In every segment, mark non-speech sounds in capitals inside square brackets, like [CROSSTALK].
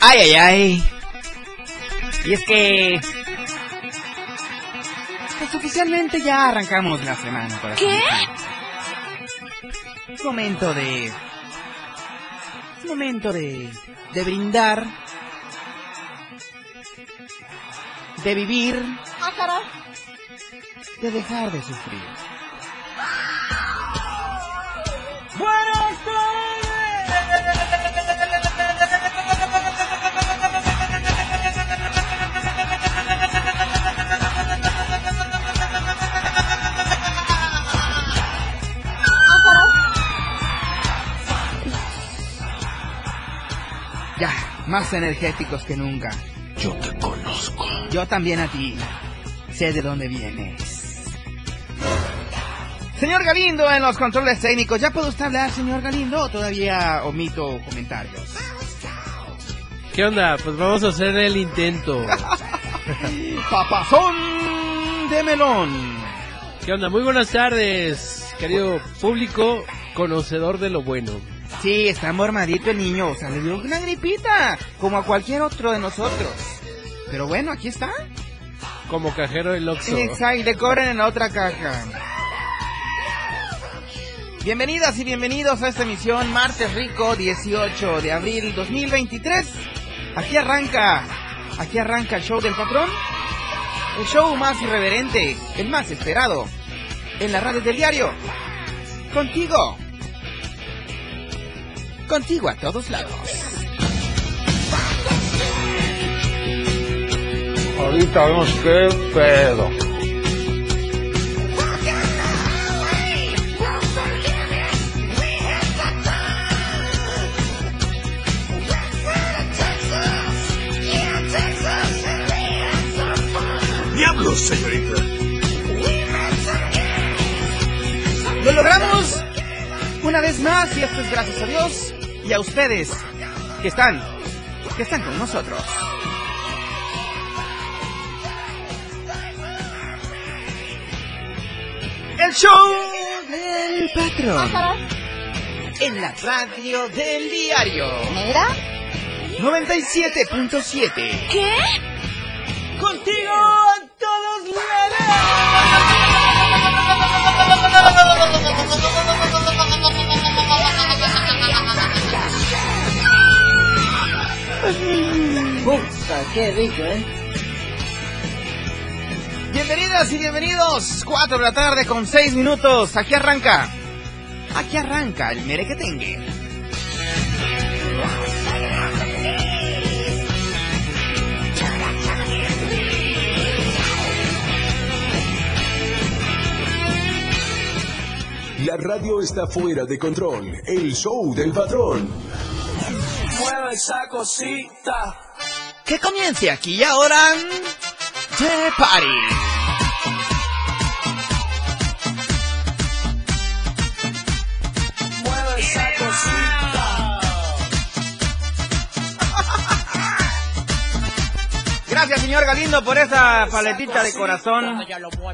Ay, ay, ay. Y es que... Pues oficialmente ya arrancamos la semana. Por ¿Qué? Es momento de... Es momento de... De brindar. De vivir. Ah. De dejar de sufrir. Más energéticos que nunca. Yo te conozco. Yo también a ti. Sé de dónde vienes. Señor Galindo, en los controles técnicos, ¿ya puede usted hablar, señor Galindo, o todavía omito comentarios? ¿Qué onda? Pues vamos a hacer el intento. [LAUGHS] Papazón de melón. ¿Qué onda? Muy buenas tardes, querido público conocedor de lo bueno. Sí, está mormadito el niño, o sea, le dio una gripita, como a cualquier otro de nosotros. Pero bueno, aquí está. Como cajero del Oxxo. Exacto, y le cobran en la otra caja. Bienvenidas y bienvenidos a esta emisión Martes Rico 18 de abril 2023. Aquí arranca, aquí arranca el show del patrón. El show más irreverente, el más esperado. En la radio del diario. Contigo. Contigo a todos lados. Ahorita vemos qué pedo. ¡Diablos, señorita! Lo logramos una vez más y esto es gracias a Dios y a ustedes que están, que están con nosotros. El show del patrón en la radio del diario ¿Mira? 97.7. ¿Qué? Contigo a todos qué rico, ¿eh? Bienvenidas y bienvenidos. 4 de la tarde con 6 minutos. Aquí arranca. Aquí arranca el merequetengue. La radio está fuera de control. El show del patrón. Mueve esa cosita. Que comience aquí y ahora. The Party. Mueve esa cosita. Gracias, señor Galindo, por esa paletita de corazón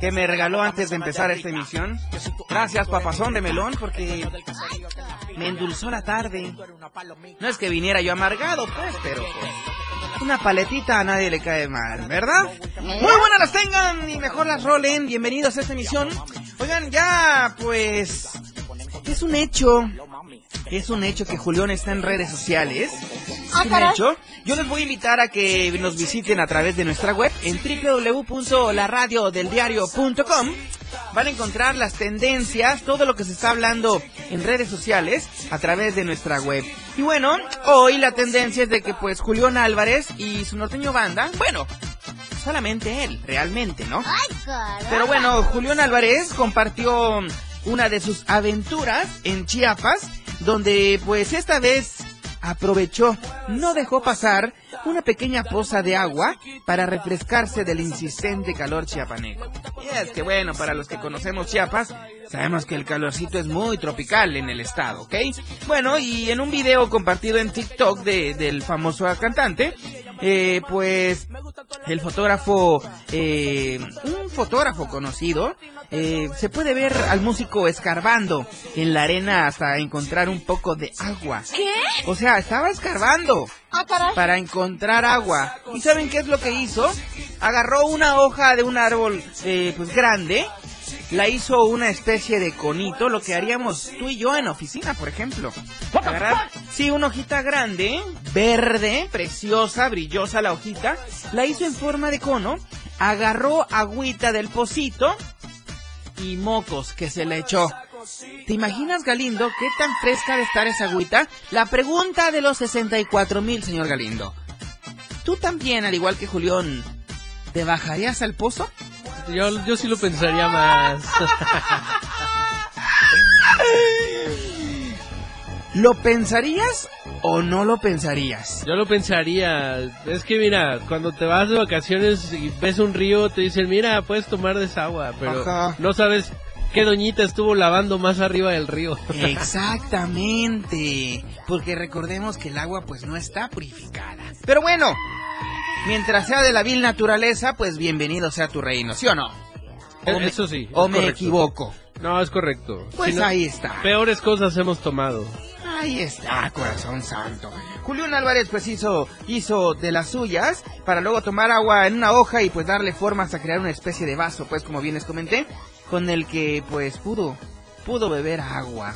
que me regaló antes de empezar esta emisión. Gracias, papazón de melón, porque me endulzó la tarde. No es que viniera yo amargado, pues, pero pues, una paletita a nadie le cae mal, ¿verdad? Muy buenas las tengan y mejor las rolen. Bienvenidos a esta emisión. Oigan, ya, pues, es un hecho. Es un hecho que Julián está en redes sociales Ah, de caray. hecho, yo les voy a invitar a que nos visiten a través de nuestra web en www.laradiodeldiario.com. Van a encontrar las tendencias, todo lo que se está hablando en redes sociales a través de nuestra web. Y bueno, hoy la tendencia es de que pues Julián Álvarez y su norteño banda, bueno, solamente él, realmente, ¿no? Pero bueno, Julián Álvarez compartió una de sus aventuras en Chiapas, donde pues esta vez aprovechó, no dejó pasar una pequeña poza de agua para refrescarse del insistente calor chiapaneco. Y es que bueno, para los que conocemos Chiapas, sabemos que el calorcito es muy tropical en el estado, ¿ok? Bueno, y en un video compartido en TikTok de- del famoso cantante, eh, pues el fotógrafo, eh, un fotógrafo conocido, eh, se puede ver al músico escarbando en la arena hasta encontrar un poco de agua. ¿Qué? O sea, estaba escarbando Ah, para encontrar agua. ¿Y saben qué es lo que hizo? Agarró una hoja de un árbol eh, pues grande, la hizo una especie de conito, lo que haríamos tú y yo en oficina, por ejemplo. Agarrar, sí, una hojita grande, verde, preciosa, brillosa la hojita, la hizo en forma de cono, agarró agüita del pocito y mocos que se le echó. ¿Te imaginas, Galindo, qué tan fresca de estar esa agüita? La pregunta de los 64 mil, señor Galindo. ¿Tú también, al igual que Julián, te bajarías al pozo? Yo, yo sí lo pensaría más. [LAUGHS] ¿Lo pensarías o no lo pensarías? Yo lo pensaría. Es que mira, cuando te vas de vacaciones y ves un río, te dicen, mira, puedes tomar de esa agua, pero Ajá. no sabes qué doñita estuvo lavando más arriba del río. Exactamente, [LAUGHS] porque recordemos que el agua pues no está purificada. Pero bueno, mientras sea de la vil naturaleza, pues bienvenido sea tu reino, ¿sí o no? O me- Eso sí. ¿O me equivoco? No, es correcto. Pues Si no, ahí está. Peores cosas hemos tomado. Ahí está, corazón santo. Julián Álvarez pues hizo, hizo de las suyas para luego tomar agua en una hoja y pues darle forma hasta crear una especie de vaso, pues como bien les comenté, con el que pues pudo, pudo beber agua.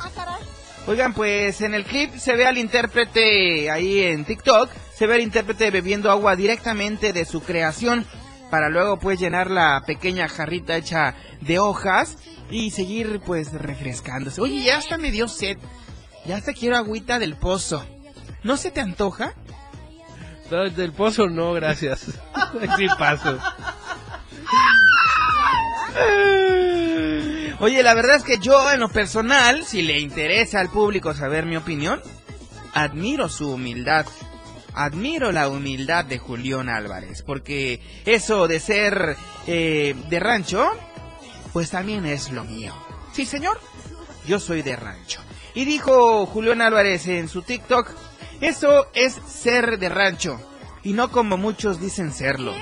Oigan, pues en el clip se ve al intérprete ahí en TikTok, se ve al intérprete bebiendo agua directamente de su creación para luego pues llenar la pequeña jarrita hecha de hojas y seguir pues refrescándose. Oye, ya hasta me dio sed. Ya hasta quiero agüita del pozo. ¿No se te antoja? No, del pozo no, gracias. [LAUGHS] sí paso. [LAUGHS] [LAUGHS] Oye, la verdad es que yo en lo personal, si le interesa al público saber mi opinión, admiro su humildad. Admiro la humildad de Julián Álvarez, porque eso de ser eh, de rancho, pues también es lo mío. Sí, señor, yo soy de rancho. Y dijo Julián Álvarez en su TikTok, eso es ser de rancho, y no como muchos dicen serlo.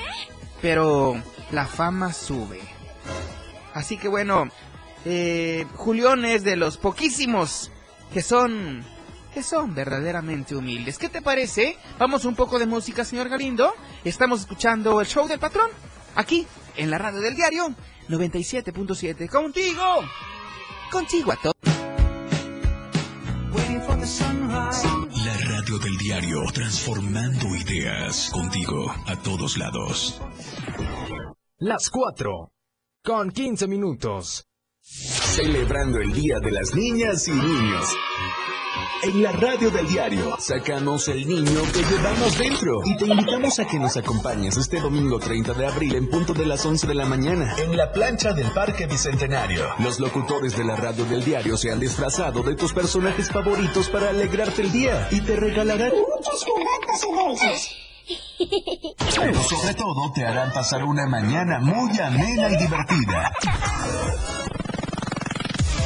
Pero la fama sube. Así que bueno, eh, Julián es de los poquísimos que son que son verdaderamente humildes. ¿Qué te parece? Vamos un poco de música, señor Galindo. Estamos escuchando el show del patrón aquí en la radio del diario 97.7 contigo. Contigo a todos. La radio del diario, transformando ideas contigo a todos lados. Las 4. Con 15 minutos. Celebrando el Día de las Niñas y Niños. En la radio del diario sacamos el niño que llevamos dentro y te invitamos a que nos acompañes este domingo 30 de abril en punto de las 11 de la mañana en la plancha del Parque Bicentenario. Los locutores de la radio del diario se han disfrazado de tus personajes favoritos para alegrarte el día y te regalarán Muchos juguetes y dulces. Pero sobre todo te harán pasar una mañana muy amena y divertida.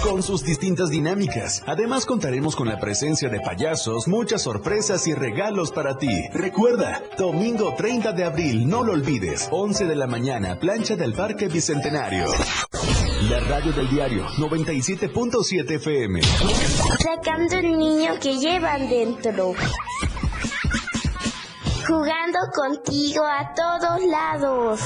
Con sus distintas dinámicas. Además contaremos con la presencia de payasos, muchas sorpresas y regalos para ti. Recuerda, domingo 30 de abril, no lo olvides, 11 de la mañana, plancha del Parque Bicentenario. La radio del diario 97.7 FM. Sacando el niño que llevan dentro. Jugando contigo a todos lados.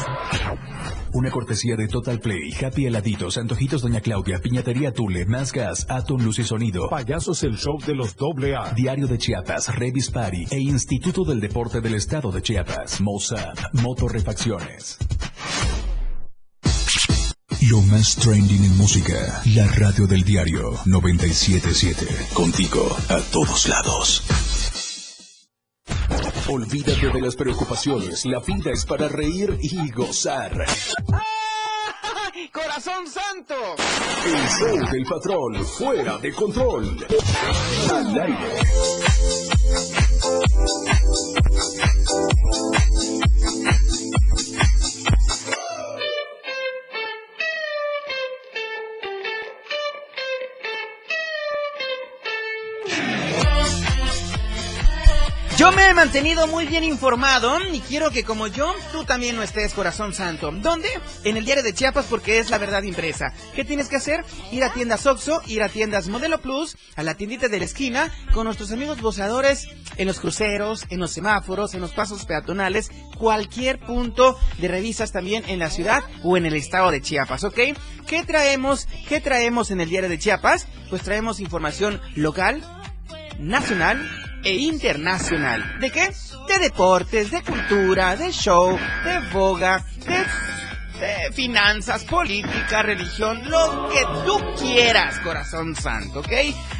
Una cortesía de Total Play, Happy Heladitos, Antojitos Doña Claudia, Piñatería Tule, Más Gas, Atom Luz y Sonido. Payasos el show de los doble A. Diario de Chiapas, Revis Party e Instituto del Deporte del Estado de Chiapas. Mossad, Motorrefacciones. Lo más trending en música. La radio del diario 977. Contigo a todos lados. Olvídate de las preocupaciones. La vida es para reír y gozar. [LAUGHS] ¡Corazón santo! El show del patrón fuera de control. Al aire. Yo me he mantenido muy bien informado y quiero que como yo, tú también lo estés, corazón santo. ¿Dónde? En el diario de Chiapas porque es la verdad impresa. ¿Qué tienes que hacer? Ir a tiendas Oxxo, ir a tiendas Modelo Plus, a la tiendita de la esquina, con nuestros amigos voceadores en los cruceros, en los semáforos, en los pasos peatonales, cualquier punto de revisas también en la ciudad o en el estado de Chiapas, ¿ok? ¿Qué traemos? ¿Qué traemos en el diario de Chiapas? Pues traemos información local, nacional e internacional. ¿De qué? De deportes, de cultura, de show, de boga, de, de finanzas, política, religión, lo que tú quieras, corazón santo, ¿ok?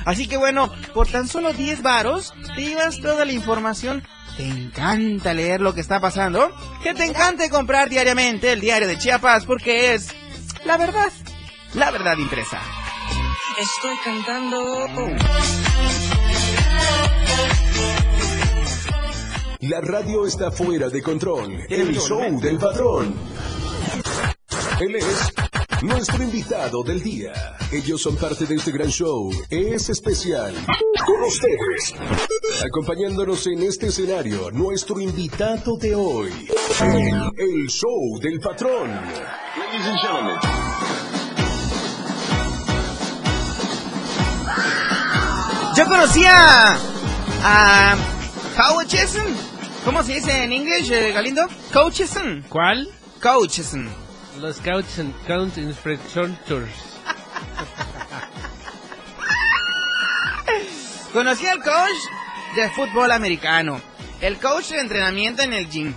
Así que bueno, por tan solo 10 varos, te llevas toda la información ¿Te encanta leer lo que está pasando? Que te encante comprar diariamente el diario de Chiapas porque es la verdad, la verdad impresa. Estoy cantando. La radio está fuera de control. El show del patrón. Él es nuestro invitado del día. Ellos son parte de este gran show. Es especial. Con ustedes. Acompañándonos en este escenario, nuestro invitado de hoy. El, el show del patrón. Ladies and gentlemen. Yo conocía a Coacheson. ¿Cómo se dice en inglés, eh, Galindo? Coacheson. ¿Cuál? Coacheson. Los and Count Inspectors. Conocí al coach de fútbol americano, el coach de entrenamiento en el gym,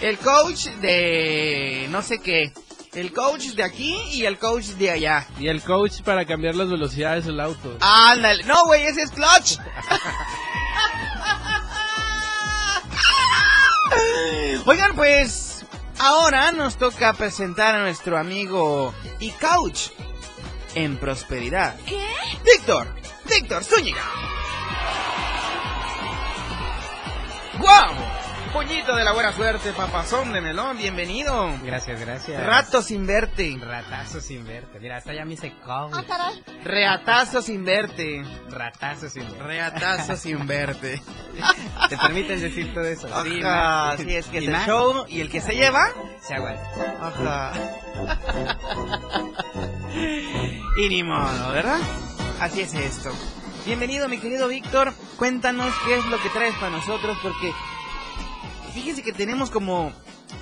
el coach de no sé qué, el coach de aquí y el coach de allá. Y el coach para cambiar las velocidades del auto. Ándale, no güey, ese es clutch. [LAUGHS] Oigan, pues ahora nos toca presentar a nuestro amigo y coach en prosperidad. ¿Qué? Víctor, Víctor Zúñiga. Puñito de la buena suerte, papazón de melón, bienvenido. Gracias, gracias. Rato sin verte. Ratazo sin verte. Mira, hasta ya me hice coach. Reatazo sin verte. Ratazo sin verte. Reatazo sin verte. [LAUGHS] ¿Te permiten decir todo eso? Sí, Ajá, más. así es que es el más, show y el que se lleva. Se aguanta. Ajá. y ni modo, ¿verdad? Así es esto. Bienvenido, mi querido Víctor. Cuéntanos qué es lo que traes para nosotros, porque fíjense que tenemos como,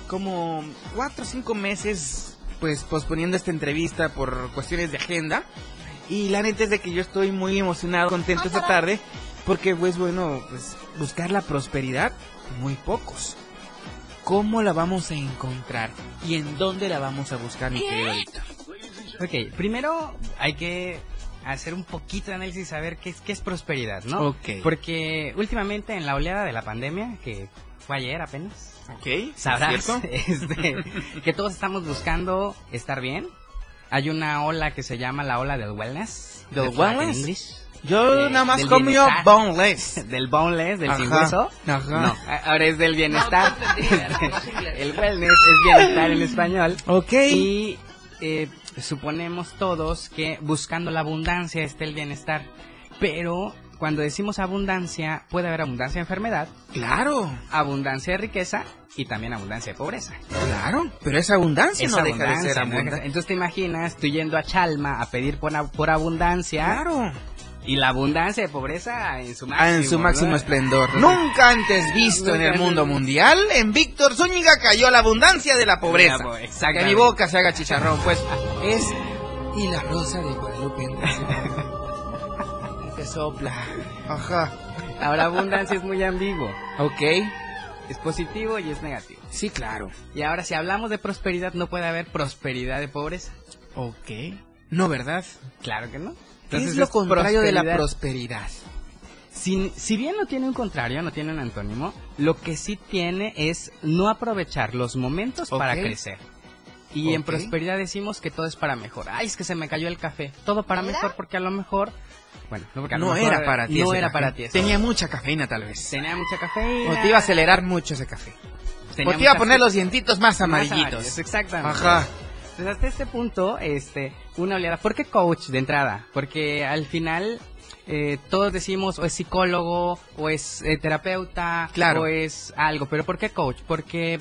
como cuatro o cinco meses, pues, posponiendo esta entrevista por cuestiones de agenda. Y la neta es de que yo estoy muy emocionado, contento esta tarde, porque, pues, bueno, pues, buscar la prosperidad, muy pocos. ¿Cómo la vamos a encontrar? ¿Y en dónde la vamos a buscar, mi querido Víctor? Ok, primero hay que hacer un poquito de análisis y saber qué es, qué es prosperidad, ¿no? Ok. Porque últimamente en la oleada de la pandemia, que fue ayer apenas, ¿Ok? sabrás ¿Cierto? [LAUGHS] este, que todos estamos buscando estar bien. Hay una ola que se llama la ola del wellness. ¿Del de wellness? Yo de- nada más bienestar. [LAUGHS] boneless. Del boneless, del sin hueso. ajá. No, ahora es del bienestar. [LAUGHS] el wellness es bienestar en español. Ok. Y eh, suponemos todos que buscando la abundancia está el bienestar. Pero cuando decimos abundancia, puede haber abundancia de enfermedad, Claro, abundancia de riqueza y también abundancia de pobreza. claro. Pero esa abundancia Es no deja de abundancia, ser ¿no? abundancia. Entonces te imaginas tú yendo a Chalma a pedir por, por abundancia Claro. Y la abundancia de pobreza en su máximo. Ah, en su máximo ¿no? esplendor. Nunca antes visto en el mundo mundial, en Víctor Zúñiga cayó la abundancia de la pobreza. Que mi boca se haga chicharrón, pues es... Y la rosa de Guadalupe [LAUGHS] te sopla. Ajá. Ahora abundancia es muy ambiguo. Ok. Es positivo y es negativo. Sí, claro. Y ahora si hablamos de prosperidad no puede haber prosperidad de pobreza. Ok. No, ¿verdad? Claro que no. ¿Qué Entonces es lo contrario de la prosperidad. Si, si bien no tiene un contrario, no tiene un antónimo, lo que sí tiene es no aprovechar los momentos para crecer. Y en prosperidad decimos que todo es para mejor. Ay, es que se me cayó el café. Todo para mejor porque a lo mejor... Bueno, no, porque No era para ti. No era café. para ti. Tenía mucha cafeína, tal vez. Tenía mucha cafeína. O te iba a acelerar mucho ese café. tenía o te iba a poner los dientitos más Más amarillitos. Exactamente. Ajá. Entonces, hasta este punto, este, una oleada. ¿Por qué coach de entrada? Porque al final eh, todos decimos o es psicólogo o es eh, terapeuta Claro. o es algo. ¿Pero por qué coach? Porque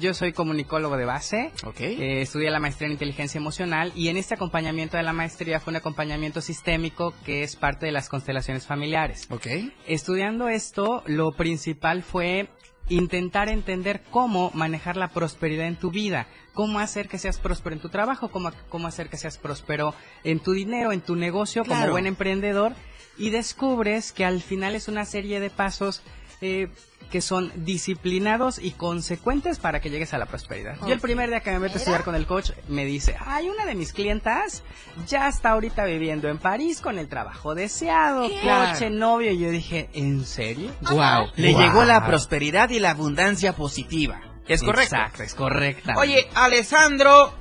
yo soy comunicólogo de base. Ok. Eh, estudié la maestría en inteligencia emocional y en este acompañamiento de la maestría fue un acompañamiento sistémico que es parte de las constelaciones familiares. ok. Estudiando esto, lo principal fue intentar entender cómo manejar la prosperidad en tu vida, cómo hacer que seas próspero en tu trabajo, cómo, cómo hacer que seas próspero en tu dinero, en tu negocio como buen emprendedor y descubres que al final es una serie de pasos eh, que son disciplinados y consecuentes para que llegues a la prosperidad. Yo el primer día que me meto a estudiar con el coach me dice, ay, una de mis clientas ya está ahorita viviendo en París con el trabajo deseado, coche, novio, y yo dije, ¿en serio? Wow. Le Wow. llegó la prosperidad y la abundancia positiva. Es correcto. Exacto, es correcta. Oye, Alessandro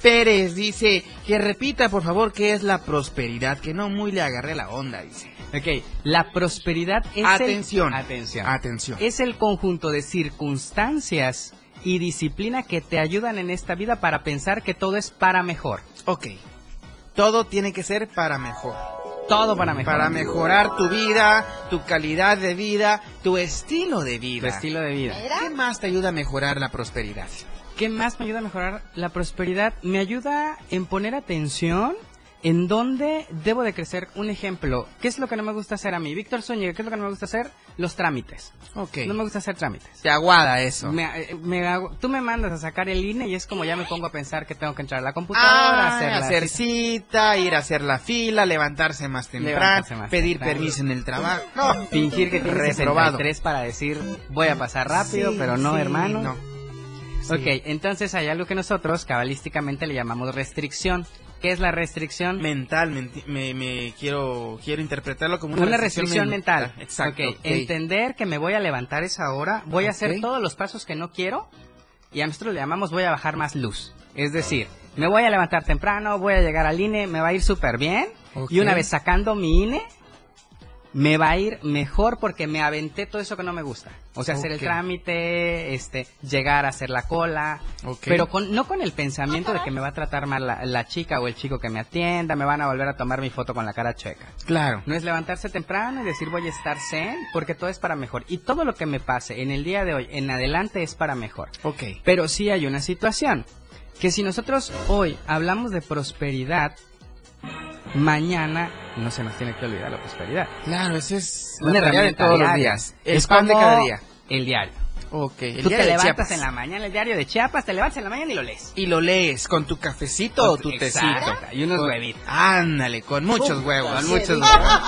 Pérez dice que repita por favor qué es la prosperidad, que no muy le agarré la onda, dice. Ok, la prosperidad es Atención. el... Atención. Atención. Es el conjunto de circunstancias y disciplina que te ayudan en esta vida para pensar que todo es para mejor. Ok. Todo tiene que ser para mejor. Todo para mejor. Para mejorar tu vida, tu calidad de vida, tu estilo de tu vida. estilo de vida. ¿Qué más te ayuda a mejorar la prosperidad? ¿Qué más me ayuda a mejorar la prosperidad? Me ayuda en poner atención en dónde debo de crecer. Un ejemplo, ¿qué es lo que no me gusta hacer a mí? Víctor Zúñiga, ¿qué es lo que no me gusta hacer? Los trámites. Ok. No me gusta hacer trámites. Te aguada eso. Me- eh, me hago- tú me mandas a sacar el INE y es como ya me pongo a pensar que tengo que entrar a la computadora, Ah, hacer, la hacer cita. cita, ir a hacer la fila, levantarse más temprano, Levantarse más pedir temprano. permiso en el trabajo. No, Fingir que tienes Reprobado. 63 para decir voy a pasar rápido, Sí, pero no, sí, hermano. No. Ok, entonces hay algo que nosotros cabalísticamente le llamamos restricción. ¿Qué es la restricción? Mental, me, me quiero quiero interpretarlo como una, Una restricción mental. Exacto. Ok, ok. Entender que me voy a levantar esa hora, voy a hacer todos los pasos que no quiero y a nosotros le llamamos voy a bajar más luz. Es decir, me voy a levantar temprano, voy a llegar al INE, me va a ir súper bien y una vez sacando mi INE, me va a ir mejor porque me aventé todo eso que no me gusta. O sea, hacer el trámite, este, llegar a hacer la cola, Ok. pero con, no con el pensamiento de que me va a tratar mal la, la chica o el chico que me atienda, me van a volver a tomar mi foto con la cara chueca. Claro. No es levantarse temprano y decir voy a estar zen, porque todo es para mejor. Y todo lo que me pase en el día de hoy en adelante es para mejor. Ok. Pero sí hay una situación, que si nosotros hoy hablamos de prosperidad, mañana no se nos tiene que olvidar la prosperidad. Claro, ese es Una tarea de herramienta todos los días. El Es pan de cada día. El diario. Ok. El Tú te levantas en la mañana, el diario de Chiapas, te levantas en la mañana y lo lees. Y lo lees con tu cafecito o tu Exacto, tecito. y unos Con- huevitos. Ándale, con muchos huevos. Con muchos [LAUGHS] huevos.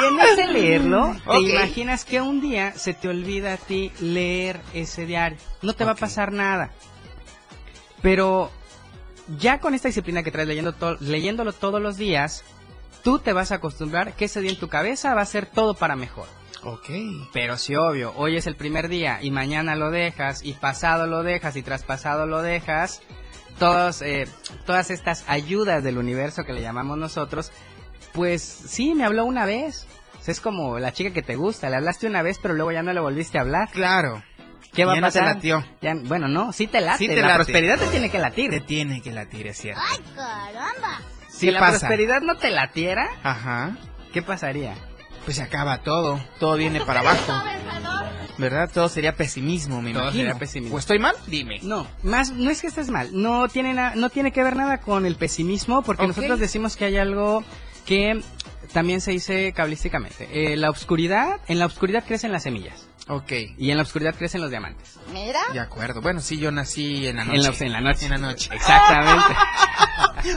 Y en ese leerlo, te Ok. imaginas que un día se te olvida a ti leer ese diario. No te va a pasar nada. Pero ya con esta disciplina que traes leyendo to- leyéndolo todos los días, tú te vas a acostumbrar que ese día en tu cabeza va a ser todo para mejor. Ok. Pero sí, obvio, hoy es el primer día y mañana lo dejas y pasado lo dejas y traspasado lo dejas. Todos, eh, todas estas ayudas del universo que le llamamos nosotros, pues sí, me habló una vez. Es como la chica que te gusta, le hablaste una vez pero luego ya no le volviste a hablar. Claro. ¿Qué va Ya a no te pasar? latió. Ya- bueno, no, sí te late. Sí te la late. prosperidad te tiene que latir. Te tiene que latir, es cierto. si ¿Qué la pasa? prosperidad no te latiera, Ajá. ¿qué pasaría? Pues se acaba todo. Todo viene para abajo. ¿Verdad? Todo sería pesimismo, me Todo imagino. sería pesimismo. ¿O estoy mal? Dime. No, más no es que estés mal, no tiene na- no tiene que ver nada con el pesimismo porque nosotros decimos que hay algo que también se dice cabalísticamente. Eh, la oscuridad, en la oscuridad crecen las semillas. Ok. Y en la oscuridad crecen los diamantes. Mira. De acuerdo. Bueno, sí, yo nací en la noche. En la, en la noche. En la noche. Exactamente.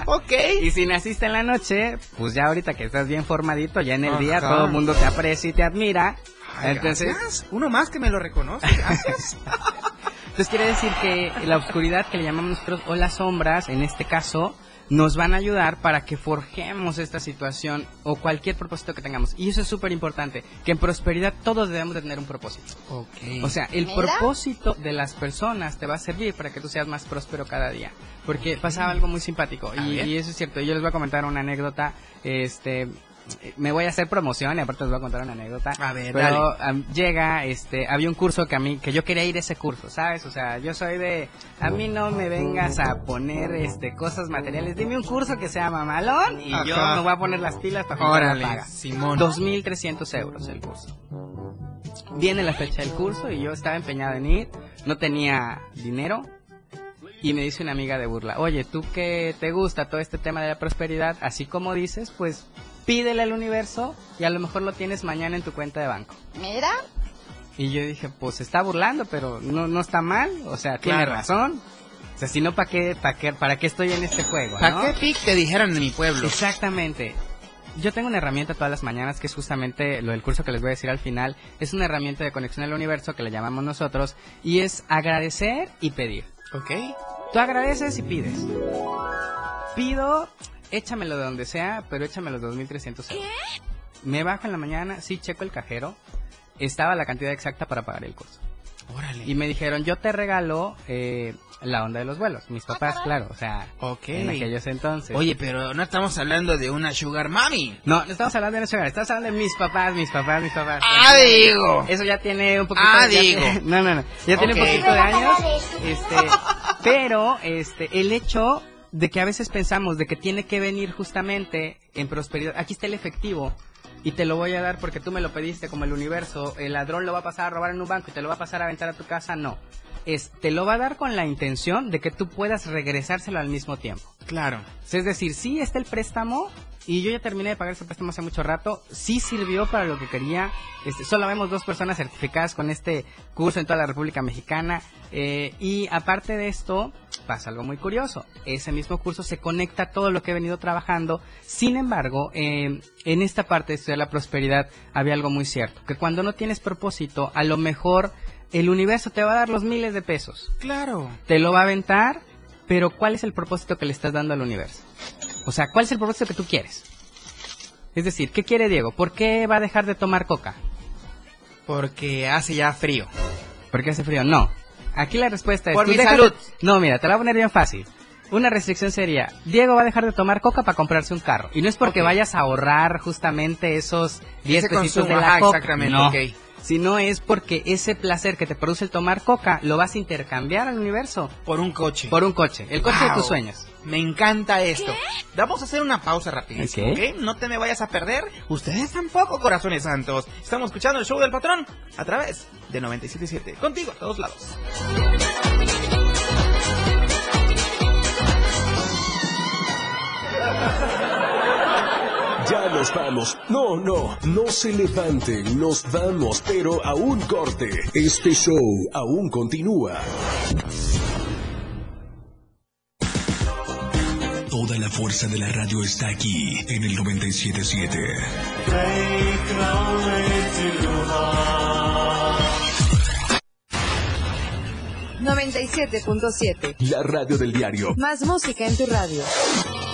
[LAUGHS] ok. Y si naciste en la noche, pues ya ahorita que estás bien formadito, ya en el día Ajá. todo el mundo te aprecia y te admira. Ay, Entonces, gracias. Uno más que me lo reconoce. Gracias. [LAUGHS] Entonces quiere decir que la oscuridad que le llamamos nosotros o las sombras, en este caso, nos van a ayudar para que forjemos esta situación o cualquier propósito que tengamos. Y eso es súper importante, que en prosperidad todos debemos de tener un propósito. ok. O sea, el Mira. propósito de las personas te va a servir para que tú seas más próspero cada día. Porque pasaba algo muy simpático y, y eso es cierto. Yo les voy a comentar una anécdota. Este, me voy a hacer promoción y aparte les voy a contar una anécdota. A ver, Pero dale. llega, este, había un curso que a mí, que yo quería ir a ese curso, ¿sabes? O sea, yo soy de, a mí no me vengas a poner, este, cosas materiales. Dime un curso que sea mamalón y yo me voy a poner las pilas para la Órale, paga. Simón. 2.300 euros el curso. Viene la fecha del curso y yo estaba empeñado en ir, no tenía dinero y me dice una amiga de burla, oye, tú que te gusta todo este tema de la prosperidad, así como dices, pues pídele al universo y a lo mejor lo tienes mañana en tu cuenta de banco. Mira. Y yo dije, pues se está burlando, pero no, no está mal, o sea, tiene Claro. razón. O sea, si no, ¿para qué, para qué, para qué estoy en este juego? ¿Para no? qué pic te dijeron en mi pueblo? Exactamente. Yo tengo una herramienta todas las mañanas que es justamente lo del curso que les voy a decir al final. Es una herramienta de conexión al universo que le llamamos nosotros y es agradecer y pedir. Ok. Tú agradeces y pides. Pido, échamelo de donde sea, pero échame los 2.300 euros. Me bajo en la mañana, sí, checo el cajero. Estaba la cantidad exacta para pagar el curso. Órale. Y me dijeron, yo te regalo eh, la onda de los vuelos. Mis papás, claro, o sea, en aquellos entonces. Oye, pero no estamos hablando de una sugar mami. No, no estamos hablando de eso, estamos hablando de mis papás, mis papás, mis papás. Ah, digo. Eso ya tiene un poquito Ah, digo. tiene- [LAUGHS] no, no, no. Ya tiene un poquito de años. Este, pero este el hecho de que a veces pensamos de que tiene que venir justamente en prosperidad. Aquí está el efectivo y te lo voy a dar porque tú me lo pediste como el universo. El ladrón lo va a pasar a robar en un banco y te lo va a pasar a aventar a tu casa. No. Es, te lo va a dar con la intención de que tú puedas regresárselo al mismo tiempo. Claro. Es decir, sí está el préstamo y yo ya terminé de pagar ese préstamo hace mucho rato. Sí sirvió para lo que quería. Este, solo vemos dos personas certificadas con este curso en toda la República Mexicana. eh, y aparte de esto, pasa algo muy curioso. Ese mismo curso se conecta a todo lo que he venido trabajando. Sin embargo, eh, en esta parte de estudiar la prosperidad había algo muy cierto. Que cuando no tienes propósito, a lo mejor el universo te va a dar los miles de pesos Claro. te lo va a aventar, pero ¿cuál es el propósito que le estás dando al universo? O sea, ¿cuál es el propósito que tú quieres? Es decir, ¿qué quiere Diego? ¿Por qué va a dejar de tomar coca? Porque hace ya frío. ¿Por qué hace frío? No. Aquí la respuesta es... Por mi salud. de- No, mira, te la voy a poner bien fácil. Una restricción sería, Diego va a dejar de tomar coca para comprarse un carro. Y no es porque vayas a ahorrar justamente esos 10 Ese pesitos de la ajá, coca. exactamente, No. Sino es porque ese placer que te produce el tomar coca lo vas a intercambiar al universo Por un coche. por un coche. El coche de tus sueños. Me encanta esto. Vamos a hacer una pausa rapidísimo, Ok. ¿ok? No te me vayas a perder. Ustedes tampoco, corazones santos. Estamos escuchando el show del patrón a través de 977. Contigo a todos lados. Nos vamos. No, no, no se levanten, nos vamos, pero a un corte. Este show aún continúa. Toda la fuerza de la radio está aquí en el 977. 97.7. La radio del diario. Más música en tu radio.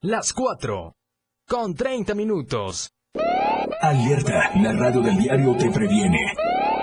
Las 4. Con 30 minutos. Alerta, la radio del diario te previene.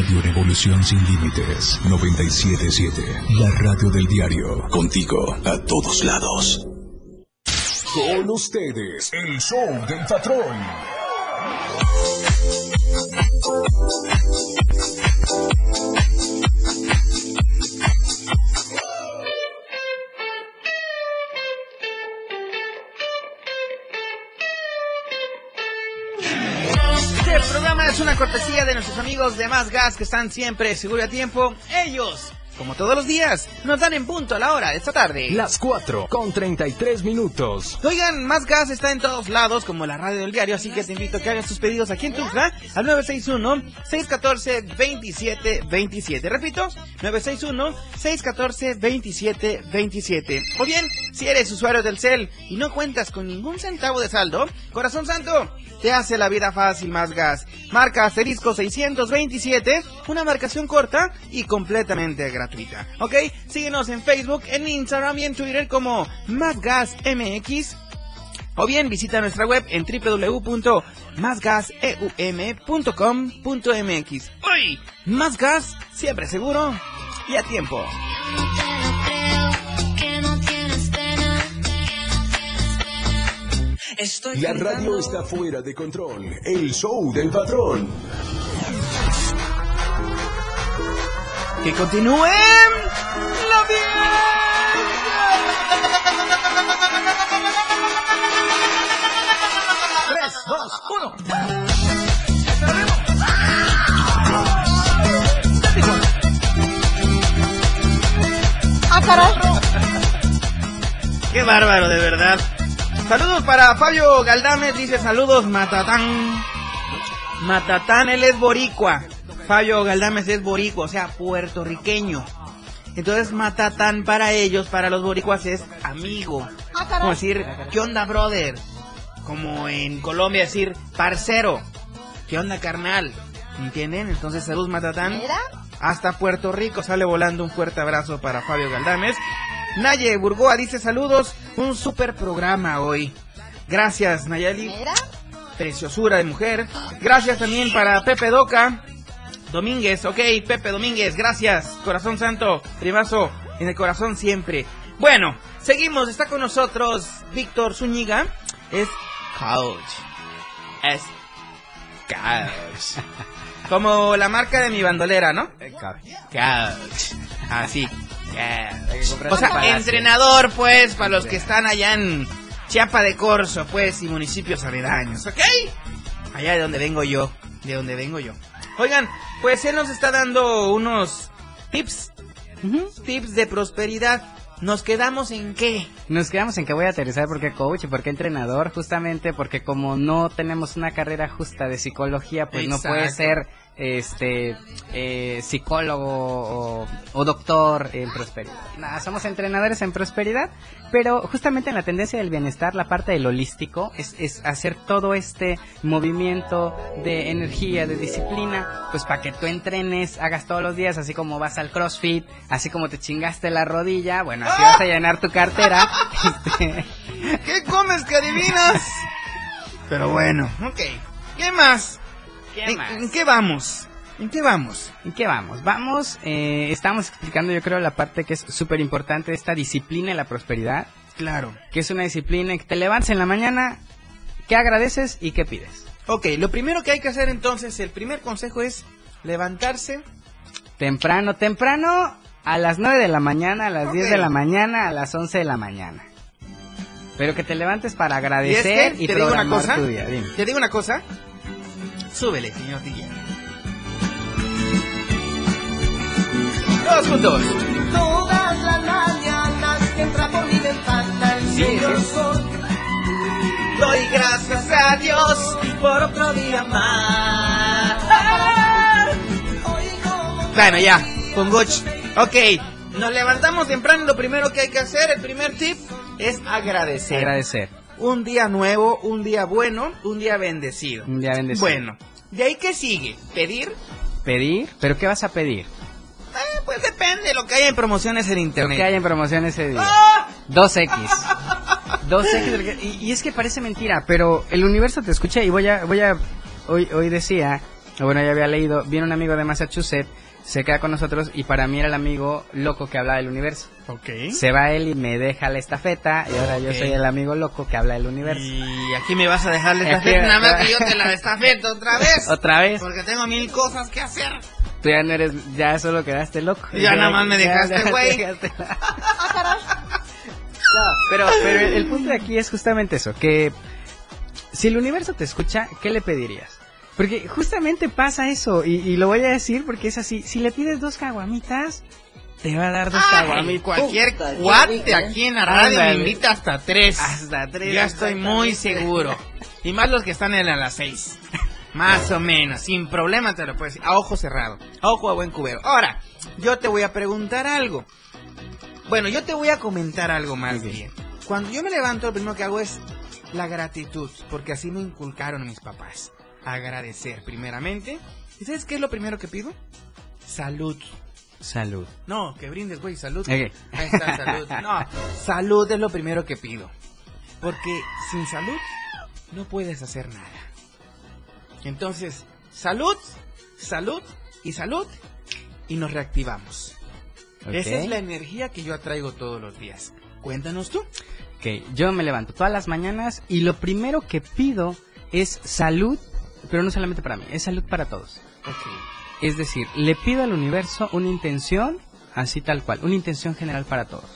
Radio Revolución Sin Límites 977. La radio del diario. Contigo a todos lados. Con ustedes, el show del patrón. Es una cortesía de nuestros amigos de Más Gas que están siempre seguro a tiempo. Ellos, como todos los días, nos dan en punto a la hora de esta tarde. Las 4 con 33 minutos. Oigan, Más Gas está en todos lados, como la radio del diario, así que te invito a que hagas tus pedidos aquí en Tuxtla al 961-614-2727. Repito, 961-614-2727. O bien, si eres usuario del CEL y no cuentas con ningún centavo de saldo, Corazón Santo, te hace la vida fácil Más Gas. Marca asterisco 627, una marcación corta y completamente gratuita. ¿Ok? Síguenos en Facebook, en Instagram y en Twitter como Más Gas MX. O bien visita nuestra web en www.másgaseum.com.mx. Hoy, más gas, siempre seguro y a tiempo. La radio está fuera de control. El show del patrón. Que continúen la Tres, dos, uno. ¡Qué bárbaro, de verdad! Saludos para Fabio Galdames, dice saludos Matatán. Matatán, él es boricua. Fabio Galdames es boricua, o sea, puertorriqueño. Entonces Matatán para ellos, para los boricuas es amigo. Como decir, ¿qué onda, brother? Como en Colombia decir, parcero. ¿Qué onda, carnal? ¿Entienden? Entonces, saludos Matatán. Hasta Puerto Rico sale volando un fuerte abrazo para Fabio Galdames. Naye Burgoa dice saludos, un super programa hoy. Gracias Nayeli. Preciosura de mujer. Gracias también para Pepe Doca. Domínguez, ok, Pepe Domínguez, gracias. Corazón Santo, primazo en el corazón siempre. Bueno, seguimos, está con nosotros Víctor Zúñiga. Es couch. Es couch. [LAUGHS] Como la marca de mi bandolera, ¿no? Couch. Así. O sea, entrenador, pues, para los que están allá en Chiapa de Corzo, pues, y municipios aledaños, ¿ok? Allá de donde vengo yo, de donde vengo yo. Oigan, pues él nos está dando unos tips, tips de prosperidad. ¿Nos quedamos en qué? Nos quedamos en que voy a aterrizar porque coach y porque entrenador, justamente porque como no tenemos una carrera justa de psicología, pues no puede ser este eh, psicólogo o, o doctor en prosperidad. Nada, somos entrenadores en prosperidad, pero justamente en la tendencia del bienestar, la parte del holístico es, es hacer todo este movimiento de energía, de disciplina, pues para que tú entrenes, hagas todos los días, así como vas al CrossFit, así como te chingaste la rodilla, bueno, así vas a llenar tu cartera. [LAUGHS] Este, ¿Qué comes que adivinas? [LAUGHS] Pero bueno, ok. ¿Qué más? ¿Qué ¿En, más? en qué vamos? ¿En qué vamos? ¿En qué vamos? Vamos, eh, estamos explicando yo creo la parte que es súper importante de esta disciplina y la prosperidad, Claro. que es una disciplina que te levantas en la mañana, que agradeces y que pides. Ok, lo primero que hay que hacer entonces, el primer consejo es levantarse. Temprano, temprano, a las 9 de la mañana, a las Ok. 10 de la mañana, a las 11 de la mañana. Pero que te levantes para Y es agradecer que, y, te digo una cosa, tu día. Dime. te digo una cosa. Súbele, señor DJ. Todos juntos. Todas las mañanas que entra por mi ventana el Sí, señor sí. sol. Doy gracias a Dios. por otro día más. Bueno, ya, con Gucci. Ok, nos levantamos temprano lo primero que hay que hacer, el primer tip, es agradecer. Agradecer. Un día nuevo, un día bueno, un día bendecido. Un día bendecido. Bueno, ¿de ahí qué sigue? ¿Pedir? ¿Pedir? ¿Pero qué vas a pedir? Eh, pues depende de lo que haya en promociones en Lo internet. que hay en promoción ese día. ¡Ah! 2X. 2X. Y, y es que parece mentira, pero el universo te escucha y voy a, voy a, hoy, hoy decía, o bueno, ya había leído, viene un amigo de Massachusetts, se queda con nosotros y para mí era el amigo loco que habla del universo. Ok. Se va él y me deja la estafeta y ahora yo Ok. soy el amigo loco que habla del universo. Y aquí me vas a dejar la estafeta, nada más que yo te la estafeta otra vez. [LAUGHS] Otra vez. Porque tengo mil cosas que hacer. Tú ya no eres, ya solo quedaste loco. Ya nada más me ya- dejaste, ya güey. dejaste- [LAUGHS] No, pero, pero el punto de aquí es justamente eso, que si el universo te escucha, ¿qué le pedirías? Porque justamente pasa eso, y, y lo voy a decir porque es así, si le pides dos caguamitas, te va a dar dos Ay, caguamitas. cualquier Puta, cuate aquí en la radio me invita hasta tres. Hasta tres. Ya estoy muy seguro. Y más los que están en a las seis. Más o menos, sin problema te lo puedo decir. A ojo cerrado, a ojo a buen cubero. Ahora, yo te voy a preguntar algo. Bueno, yo te voy a comentar algo más bien. Cuando yo me levanto, lo primero que hago es la gratitud, porque así me inculcaron mis papás. Agradecer primeramente. ¿Y sabes qué es lo primero que pido? Salud. Salud. No, que brindes, güey, salud. Ahí está, salud. [LAUGHS] No, salud es lo primero que pido. Porque sin salud no puedes hacer nada. Entonces, salud, salud y salud y nos reactivamos. Esa es la energía que yo atraigo todos los días. Cuéntanos tú. Ok, yo me levanto todas las mañanas y lo primero que pido es salud, pero no solamente para mí, es salud para todos. Es decir, le pido al universo una intención, así tal cual, una intención general para todos.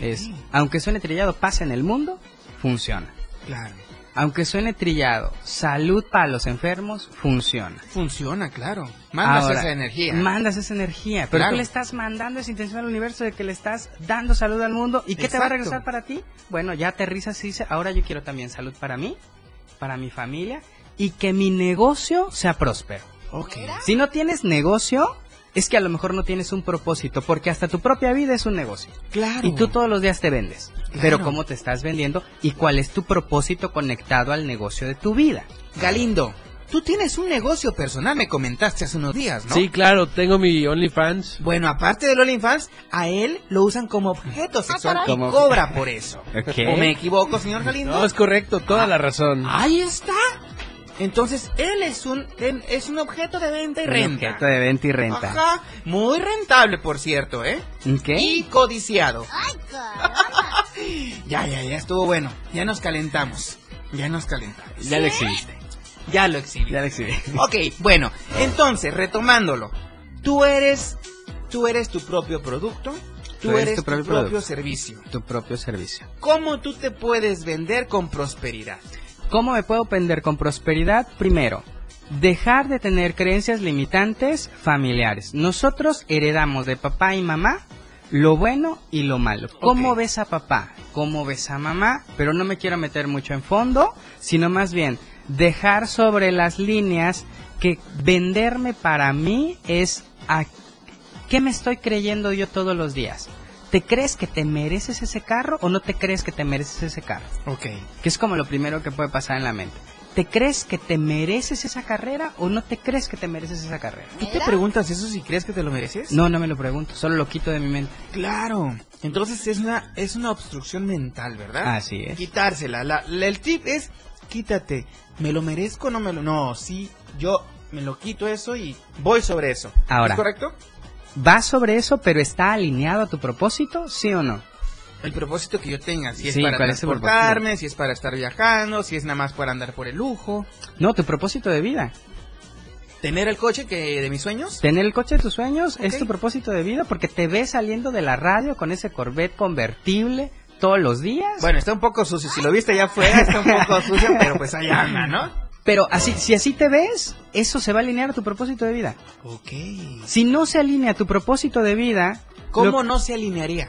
Es, aunque suene trillado, paz en el mundo, funciona. Claro. Aunque suene trillado, salud para los enfermos, funciona. Funciona, claro. Mandas Ahora, esa energía. Mandas esa energía. Pero Claro. tú le estás mandando esa intención al universo de que le estás dando salud al mundo. ¿Y qué te va a regresar para ti? Bueno, ya aterrizas y dices, ahora yo quiero también salud para mí, para mi familia y que mi negocio sea próspero. Ok. Si no tienes negocio, es que a lo mejor no tienes un propósito, porque hasta tu propia vida es un negocio. Claro. Y tú todos los días te vendes. Claro. Pero cómo te estás vendiendo y cuál es tu propósito conectado al negocio de tu vida. Galindo, tú tienes un negocio personal, me comentaste hace unos días, ¿no? Sí, claro, tengo mi OnlyFans. Bueno, aparte del OnlyFans, a él lo usan como objeto sexual y cobra por eso. [LAUGHS] Ok. ¿O me equivoco, señor Galindo? No, es correcto, toda la razón. Ahí está. Entonces, él es un él es un objeto de venta y Un renta. objeto de venta y renta. Ajá, muy rentable, por cierto, ¿eh? ¿Ok? Y codiciado. [LAUGHS] ya, ya, ya estuvo bueno. Ya nos calentamos. Ya nos calentamos. Ya lo exhibiste. Ya lo exhibí. Ya lo exhibí. Ok, bueno, entonces, retomándolo. Tú eres, tú eres tu propio producto, tú, eres, tu propio, producto. servicio. Tu propio servicio. ¿Cómo tú te puedes vender con prosperidad? ¿Cómo me puedo vender con prosperidad? Primero, dejar de tener creencias limitantes familiares. Nosotros heredamos de papá y mamá lo bueno y lo malo. ¿Cómo ves a papá? ¿Cómo ves a mamá? Pero no me quiero meter mucho en fondo, sino más bien dejar sobre las líneas que venderme para mí es a qué me estoy creyendo yo todos los días. ¿Te crees que te mereces ese carro o no te crees que te mereces ese carro? Ok. Que es como lo primero que puede pasar en la mente. ¿Te crees que te mereces esa carrera o no te crees que te mereces esa carrera? ¿Tú te preguntas eso si crees que te lo mereces? No, no me lo pregunto, solo lo quito de mi mente. Claro. Entonces es una, es una obstrucción mental, ¿verdad? Así es. Quitársela. La, la- el tip es quítate. ¿Me lo merezco o no me lo...? No, sí, yo me lo quito eso y voy sobre eso. Ahora. ¿Es correcto? ¿Va sobre eso, pero está alineado a tu propósito, sí o no? El propósito que yo tenga, si es Sí, para ¿cuál es el transportarme, si es para estar viajando, si es nada más para andar por el lujo. No, tu propósito de vida. Tener el coche que de mis sueños. Tener el coche de tus sueños es tu propósito de vida porque te ves saliendo de la radio con ese Corvette convertible todos los días. Bueno, está un poco sucio. Si lo viste allá afuera, está un poco sucio, [LAUGHS] pero pues ahí anda, ¿no? Pero así, si así te ves, eso se va a alinear a tu propósito de vida. Ok. Si no se alinea a tu propósito de vida, ¿Cómo lo- no se alinearía?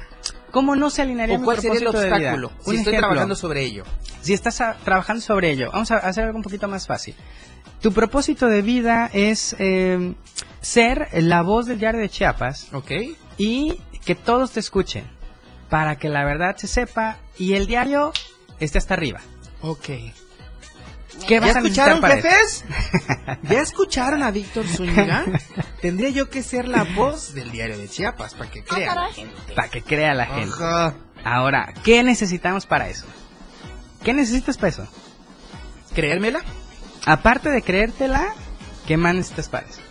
¿cómo no se alinearía ¿O mi cuál sería el propósito de vida? obstáculo? Si Un estoy ejemplo, trabajando sobre ello. Si estás trabajando sobre ello, vamos a hacer algo un poquito más fácil. Tu propósito de vida es eh, ser la voz del diario de Chiapas Ok. y que todos te escuchen para que la verdad se sepa y el diario esté hasta arriba. Ok. ¿Qué vas ¿Ya a escucharon, para jefes? ¿Ya escucharon a Víctor Zúñiga? [LAUGHS] Tendría yo que ser la voz del diario de Chiapas para que crea la gente. Para que crea la gente. Ahora, ¿qué necesitamos para eso? ¿Qué necesitas para eso? ¿Creérmela? Aparte de creértela, ¿qué más necesitas para eso?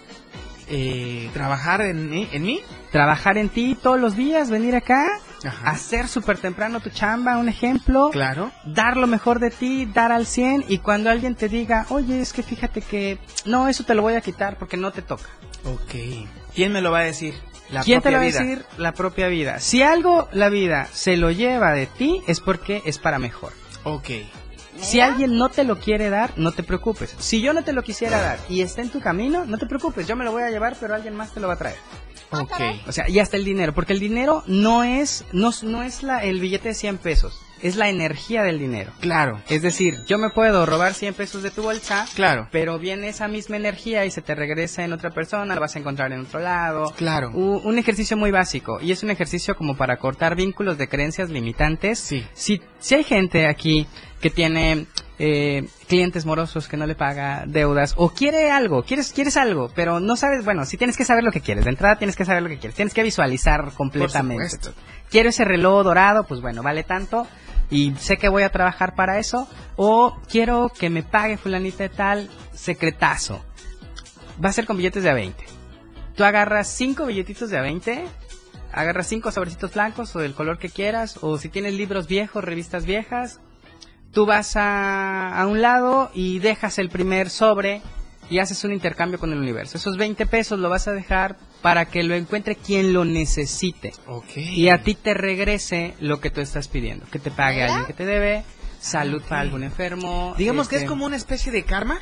Eh, ¿Trabajar? ¿En mí? Trabajar en ti todos los días, venir acá, Ajá. hacer súper temprano tu chamba, un ejemplo. Claro. Dar lo mejor de ti, dar al 100 y cuando alguien te diga, oye, es que fíjate que no, eso te lo voy a quitar porque no te toca. Ok. ¿Quién me lo va a decir? La ¿Quién te lo propia va a vida. decir? La propia vida. Si algo la vida se lo lleva de ti es porque es para mejor. Ok. Si alguien no te lo quiere dar, no te preocupes. Si yo no te lo quisiera dar y está en tu camino, no te preocupes. Yo me lo voy a llevar, pero alguien más te lo va a traer. Ok. O sea, y hasta el dinero, porque el dinero no es no, no es la, el billete de 100 pesos, es la energía del dinero. Claro. Es decir, yo me puedo robar 100 pesos de tu bolsa, Claro. pero viene esa misma energía y se te regresa en otra persona, lo vas a encontrar en otro lado. Claro. U- un ejercicio muy básico y es un ejercicio como para cortar vínculos de creencias limitantes. Sí. Si, si hay gente aquí que tiene eh, clientes morosos que no le paga deudas o quiere algo, quieres quieres algo, pero no sabes, bueno, si tienes que saber lo que quieres, de entrada tienes que saber lo que quieres, tienes que visualizar completamente. Quiero ese reloj dorado, pues bueno, vale tanto y sé que voy a trabajar para eso o quiero que me pague fulanita de tal secretazo. Va a ser con billetes de a 20. Tú agarras cinco billetitos de a 20, agarras cinco sobrecitos blancos o del color que quieras, o si tienes libros viejos, revistas viejas, tú vas a, a un lado y dejas el primer sobre y haces un intercambio con el universo. Esos 20 pesos lo vas a dejar para que lo encuentre quien lo necesite. Y a ti te regrese lo que tú estás pidiendo. Que te pague alguien que te debe, salud para algún enfermo. Digamos que este- es como una especie de karma.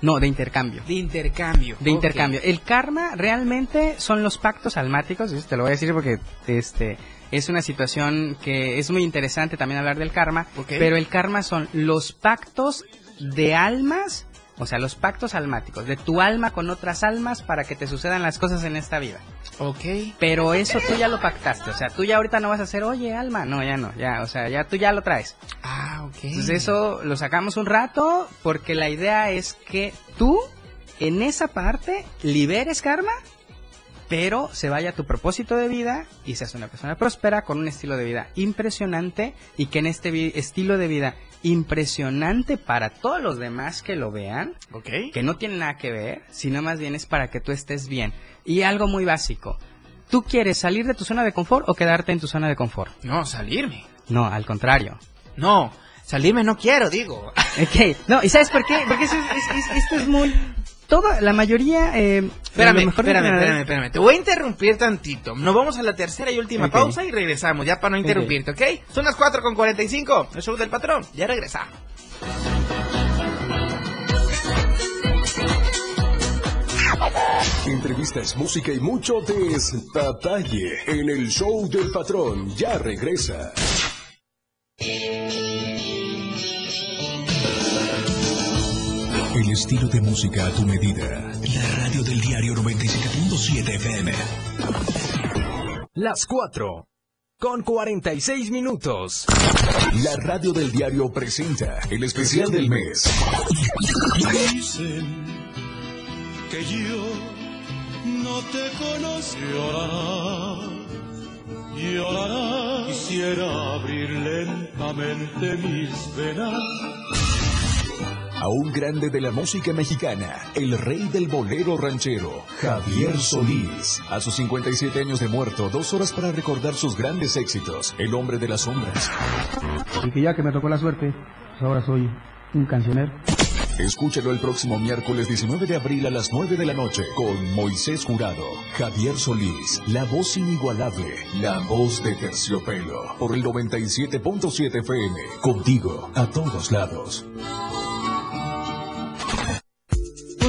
No, de intercambio. De intercambio. De intercambio. El karma realmente son los pactos almáticos, te lo voy a decir porque este es una situación que es muy interesante también hablar del karma, pero el karma son los pactos de almas, o sea, los pactos almáticos, de tu alma con otras almas para que te sucedan las cosas en esta vida. Ok. Pero eso tú ya lo pactaste, o sea, tú ya ahorita no vas a hacer, oye, alma, no, ya no, ya, o sea, ya tú ya lo traes. Ah, ok. Entonces eso lo sacamos un rato porque la idea es que tú en esa parte liberes karma, pero se vaya a tu propósito de vida y seas una persona próspera con un estilo de vida impresionante y que en este estilo de vida impresionante para todos los demás que lo vean, que no tiene nada que ver, sino más bien es para que tú estés bien. Y algo muy básico, ¿tú quieres salir de tu zona de confort o quedarte en tu zona de confort? No, salirme. No, al contrario. No, salirme no quiero, digo. Ok, no, ¿y sabes por qué? Porque eso es- es- es- esto es muy... Toda, la mayoría... Eh, Espérame, lo mejor de espérame, espérame, espérame. Te voy a interrumpir tantito. Nos vamos a la tercera y última pausa y regresamos, ya para no interrumpirte, ¿ok? Son las 4 con 45, el show del patrón. Ya regresamos. Entrevistas, música y mucho despapalle en el show del patrón. Ya regresa. El estilo de música a tu medida. La radio del diario 97.7 FM. Las 4. Con 46 minutos. La radio del diario presenta el especial del mes. Dicen que yo no te conozco. Llorará, llorará. Quisiera abrir lentamente mis venas a un grande de la música mexicana, el rey del bolero ranchero, Javier Solís. A sus 57 años de muerto, dos horas para recordar sus grandes éxitos, El hombre de las sombras. Y que ya que me tocó la suerte, pues ahora soy un cancionero. Escúchalo el próximo miércoles 19 de abril a las 9 de la noche con Moisés Jurado, Javier Solís, la voz inigualable, la voz de terciopelo, por el 97.7 FM, contigo a todos lados.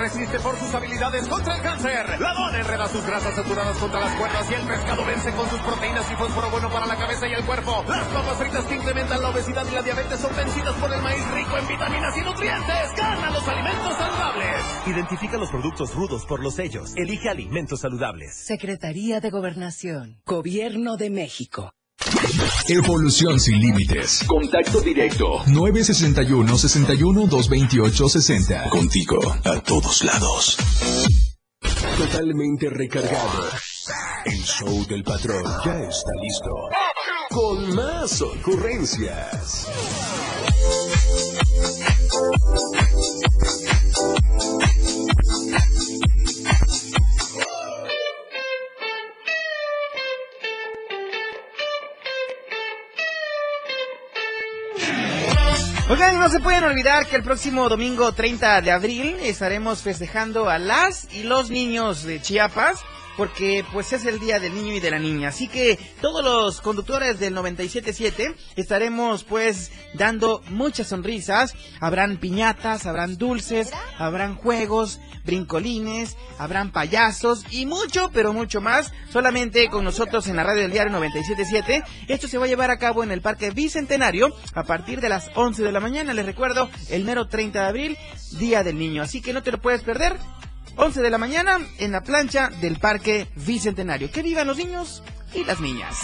resiste por sus habilidades contra el cáncer. La dona enreda sus grasas saturadas contra las cuerdas y el pescado vence con sus proteínas y fósforo bueno para la cabeza y el cuerpo. Las papas fritas que incrementan la obesidad y la diabetes son vencidas por el maíz rico en vitaminas y nutrientes. Gana los alimentos saludables. Identifica los productos rudos por los sellos. Elige alimentos saludables. Secretaría de Gobernación. Gobierno de México. Evolución sin límites. Contacto directo. 961-61-228-60. Contigo a todos lados. Totalmente recargado. El show del patrón ya está listo. Con más ocurrencias. Oigan, no se pueden olvidar que el próximo domingo 30 de abril estaremos festejando a las y los niños de Chiapas porque pues es el día del niño y de la niña. Así que todos los conductores del 977 estaremos pues dando muchas sonrisas. Habrán piñatas, habrán dulces, habrán juegos, brincolines, habrán payasos y mucho, pero mucho más, solamente con nosotros en la radio del diario 977. Esto se va a llevar a cabo en el Parque Bicentenario a partir de las 11 de la mañana. Les recuerdo, el mero 30 de abril, Día del Niño. Así que no te lo puedes perder. 11 de la mañana en la plancha del Parque Bicentenario. Que vivan los niños y las niñas.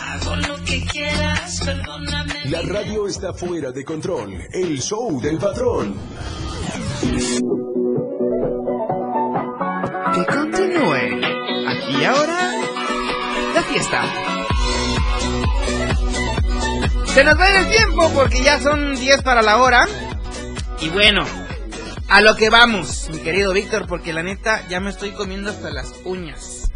Hago lo que quieras, perdóname. La radio está fuera de control. El show del patrón. Que continúe. Aquí ahora, la fiesta. Se nos va a ir el tiempo porque ya son 10 para la hora. Y bueno, a lo que vamos, mi querido Víctor, porque la neta ya me estoy comiendo hasta las uñas.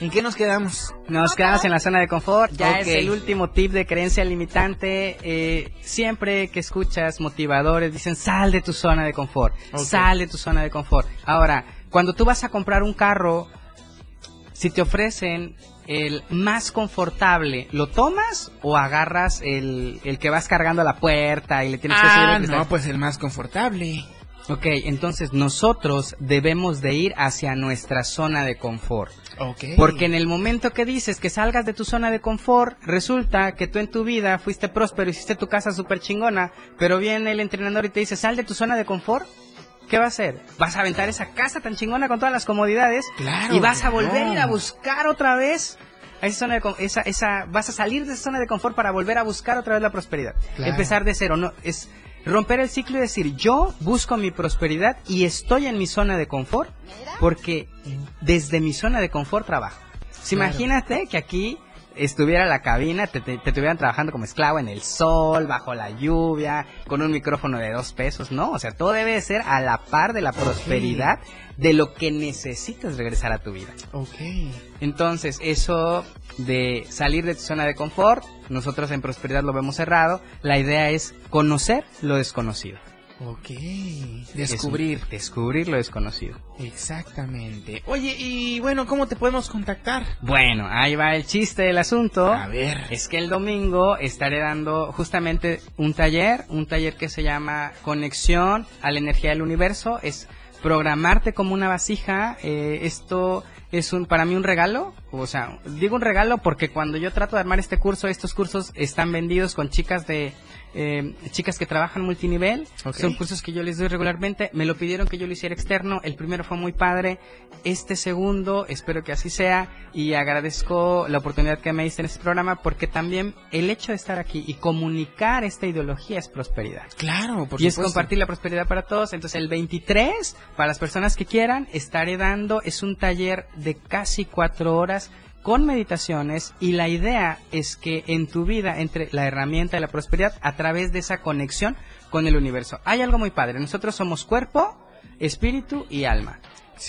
¿En qué nos quedamos? Nos quedamos en la zona de confort. Ya es el último tip de creencia limitante. Eh, siempre que escuchas motivadores, dicen sal de tu zona de confort. Sal de tu zona de confort. Ahora, cuando tú vas a comprar un carro, si te ofrecen el más confortable, ¿lo tomas o agarras el, el que vas cargando a la puerta y le tienes que subir Ah, el cristal? no, pues el más confortable. Ok, entonces nosotros debemos de ir hacia nuestra zona de confort. Ok. Porque en el momento que dices que salgas de tu zona de confort, resulta que tú en tu vida fuiste próspero, hiciste tu casa súper chingona, pero viene el entrenador y te dice, sal de tu zona de confort. ¿Qué va a hacer? ¿Vas a aventar esa casa tan chingona con todas las comodidades? Claro, Y vas a volver a buscar otra vez a esa zona de esa, esa, vas a salir de esa zona de confort para volver a buscar otra vez la prosperidad. Claro. Empezar de cero, no, es romper el ciclo y decir, yo busco mi prosperidad y estoy en mi zona de confort porque desde mi zona de confort trabajo. Si Claro. Imagínate que aquí estuviera la cabina, te, te, te estuvieran trabajando como esclavo en el sol, bajo la lluvia, con un micrófono de dos pesos, ¿no? O sea, todo debe ser a la par de la prosperidad de lo que necesitas regresar a tu vida. Ok. Entonces, eso de salir de tu zona de confort, nosotros en prosperidad lo vemos cerrado, la idea es conocer lo desconocido. Ok. Descubrir. Descubrir. descubrir lo desconocido. Exactamente. Oye, y bueno, ¿cómo te podemos contactar? Bueno, ahí va el chiste del asunto. A ver. Es que el domingo estaré dando justamente un taller, un taller que se llama Conexión a la Energía del Universo. Es programarte como una vasija. eh, esto es un para mí un regalo. O sea, digo un regalo porque cuando yo trato de armar este curso, estos cursos están vendidos con chicas de eh, chicas que trabajan multinivel. Son cursos que yo les doy regularmente. Me lo pidieron que yo lo hiciera externo. El primero fue muy padre. Este segundo, espero que así sea. Y agradezco la oportunidad que me diste en este programa porque también el hecho de estar aquí y comunicar esta ideología es prosperidad. Claro, por y es compartir la prosperidad para todos. Entonces el 23, para las personas que quieran, estaré dando, es un taller de casi cuatro horas con meditaciones y la idea es que en tu vida entre la herramienta de la prosperidad a través de esa conexión con el universo. Hay algo muy padre, nosotros somos cuerpo, espíritu y alma.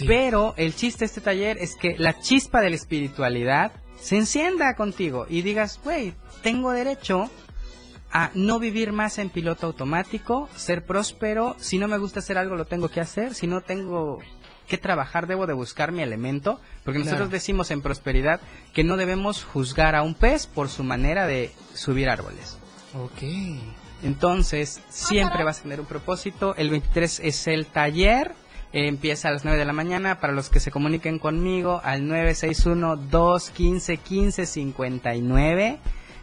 Pero el chiste de este taller es que la chispa de la espiritualidad se encienda contigo y digas, güey, tengo derecho a no vivir más en piloto automático, ser próspero, si no me gusta hacer algo lo tengo que hacer, si no tengo que trabajar debo de buscar mi elemento, porque nosotros decimos en prosperidad que no debemos juzgar a un pez por su manera de subir árboles. Ok. Entonces, siempre vas a tener un propósito. El 23 es el taller. eh, empieza a las 9 de la mañana. Para los que se comuniquen conmigo, al 961-215-1559.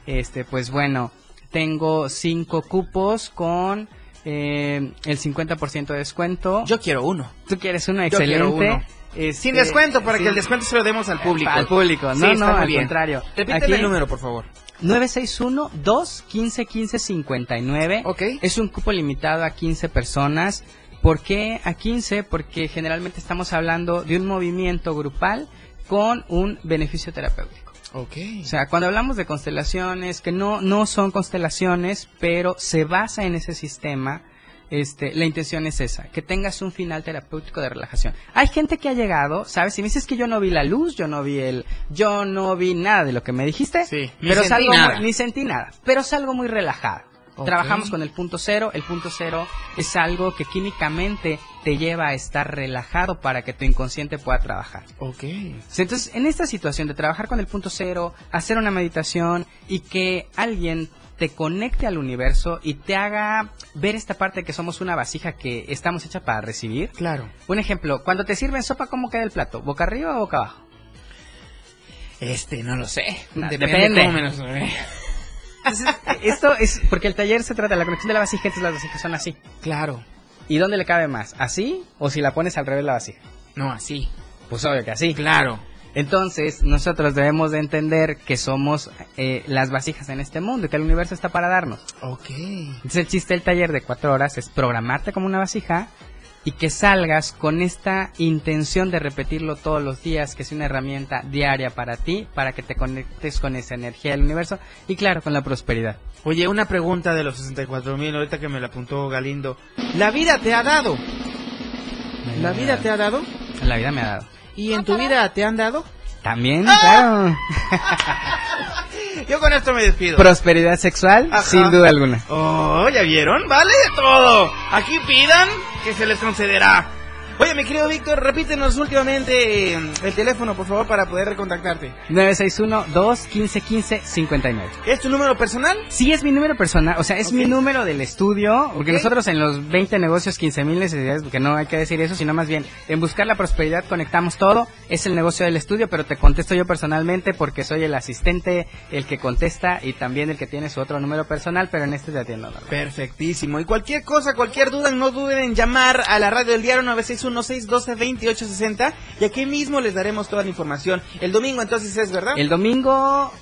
Este, pues bueno, tengo cinco cupos con eh, el 50% de descuento. Yo quiero uno. Tú quieres uno, Yo excelente. quiero uno. Este, Sin descuento, para que el descuento se lo demos al público. Al público, no, no, al bien. contrario. Repíteme Aquí- el número, por favor. 961-215-1559. Ok. Es un cupo limitado a 15 personas. ¿Por qué a 15? Porque generalmente estamos hablando de un movimiento grupal con un beneficio terapéutico. Ok. O sea, cuando hablamos de constelaciones, que no, no son constelaciones, pero se basa en ese sistema, este, la intención es esa, que tengas un final terapéutico de relajación. Hay gente que ha llegado, ¿sabes? Si me dices que yo no vi la luz, yo no vi el, yo no vi nada de lo que me dijiste, ni pero sentí salgo nada. muy- ni sentí nada, pero salgo muy relajada. Trabajamos con el punto cero, el punto cero es algo que químicamente te lleva a estar relajado para que tu inconsciente pueda trabajar. Ok. Entonces, en esta situación de trabajar con el punto cero, hacer una meditación y que alguien te conecte al universo y te haga ver esta parte que somos una vasija que estamos hecha para recibir. Claro. Un ejemplo, cuando te sirven sopa, ¿cómo queda el plato? ¿Boca arriba o boca abajo? Este, no lo sé. Depende, depende. cómo me lo sirve. Entonces, esto es porque el taller se trata de la conexión de la vasija, entonces las vasijas son así. Claro. ¿Y dónde le cabe más? ¿Así o si la pones al revés la vasija? No, así. Pues obvio que así. Claro. Entonces, nosotros debemos de entender que somos eh, las vasijas en este mundo y que el universo está para darnos. Ok. Entonces, el chiste del taller de cuatro horas es programarte como una vasija y que salgas con esta intención de repetirlo todos los días, que es una herramienta diaria para ti, para que te conectes con esa energía del universo y claro, con la prosperidad. Oye, una pregunta de los 64 mil, ahorita que me la apuntó Galindo. ¿La vida te ha dado? ¿La vida te ha dado? La vida me ha dado. ¿Y en tu vida te han dado? También, claro. [LAUGHS] Yo con esto me despido. Prosperidad sexual, Ajá. sin duda alguna. Oh, ¿ya vieron? Vale de todo. Aquí pidan que se les concederá. Oye, mi querido Víctor, repítenos últimamente eh, el teléfono, por favor, para poder contactarte. 961-215-1559. ¿Es tu número personal? Sí, es mi número personal, o sea, es mi número del estudio, porque nosotros en los 20 negocios, 15 mil necesidades, porque no hay que decir eso, sino más bien, en buscar la prosperidad conectamos todo, es el negocio del estudio, pero te contesto yo personalmente porque soy el asistente, el que contesta y también el que tiene su otro número personal, pero en este te atiendo. Perfectísimo. Y cualquier cosa, cualquier duda, no duden en llamar a la radio del diario 961-612-2860 y aquí mismo les daremos toda la información. El domingo entonces es, ¿verdad? El domingo,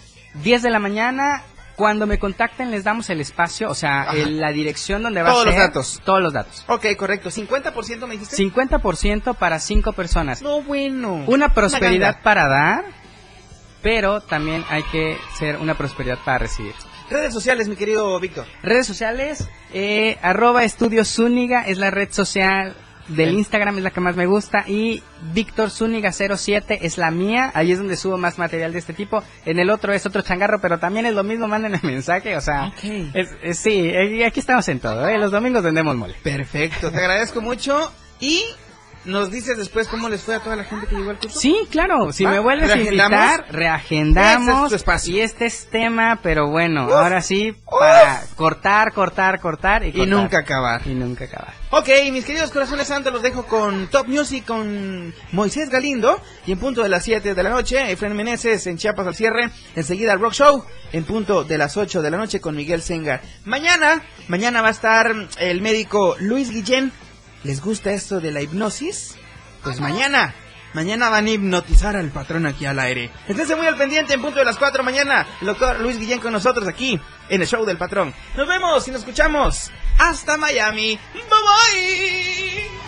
10 de la mañana, cuando me contacten les damos el espacio, o sea, el- la dirección donde va Todos a los ser. datos. Todos los datos. Ok, correcto. ¿50% me dijiste? 50% para 5 personas. No, bueno. Una prosperidad para dar pero también hay que ser una prosperidad para recibir. Redes sociales, mi querido Víctor. Redes sociales, eh, arroba Estudio Zúñiga es la red social del Instagram, es la que más me gusta. Y Víctor Zúñiga07 es la mía. Ahí es donde subo más material de este tipo. En el otro es otro changarro, pero también es lo mismo. Manden el mensaje. O sea, es, es- sí, eh, aquí estamos en todo. ¿eh? Los domingos vendemos mole. Perfecto, te agradezco mucho. Y nos dices después cómo les fue a toda la gente que llegó al curso. Sí, claro. Si ¿Va? me vuelves a invitar, reagendamos. Ese es tu espacio. Y este es tema, pero bueno, ahora sí, para cortar, cortar, cortar y, Y cortar. nunca acabar. Y nunca acabar. Ok, mis queridos corazones santos, los dejo con Top Music con Moisés Galindo. Y en punto de las 7 de la noche, Efraín Meneses en Chiapas al cierre. Enseguida el Rock Show. En punto de las 8 de la noche con Miguel Sengar. Mañana, mañana va a estar el médico Luis Guillén. ¿Les gusta esto de la hipnosis? Pues mañana. Mañana van a hipnotizar al patrón aquí al aire. Esténse muy al pendiente en punto de las 4 mañana. El doctor Luis Guillén con nosotros aquí en el show del patrón. Nos vemos y nos escuchamos. Hasta Miami. Bye bye.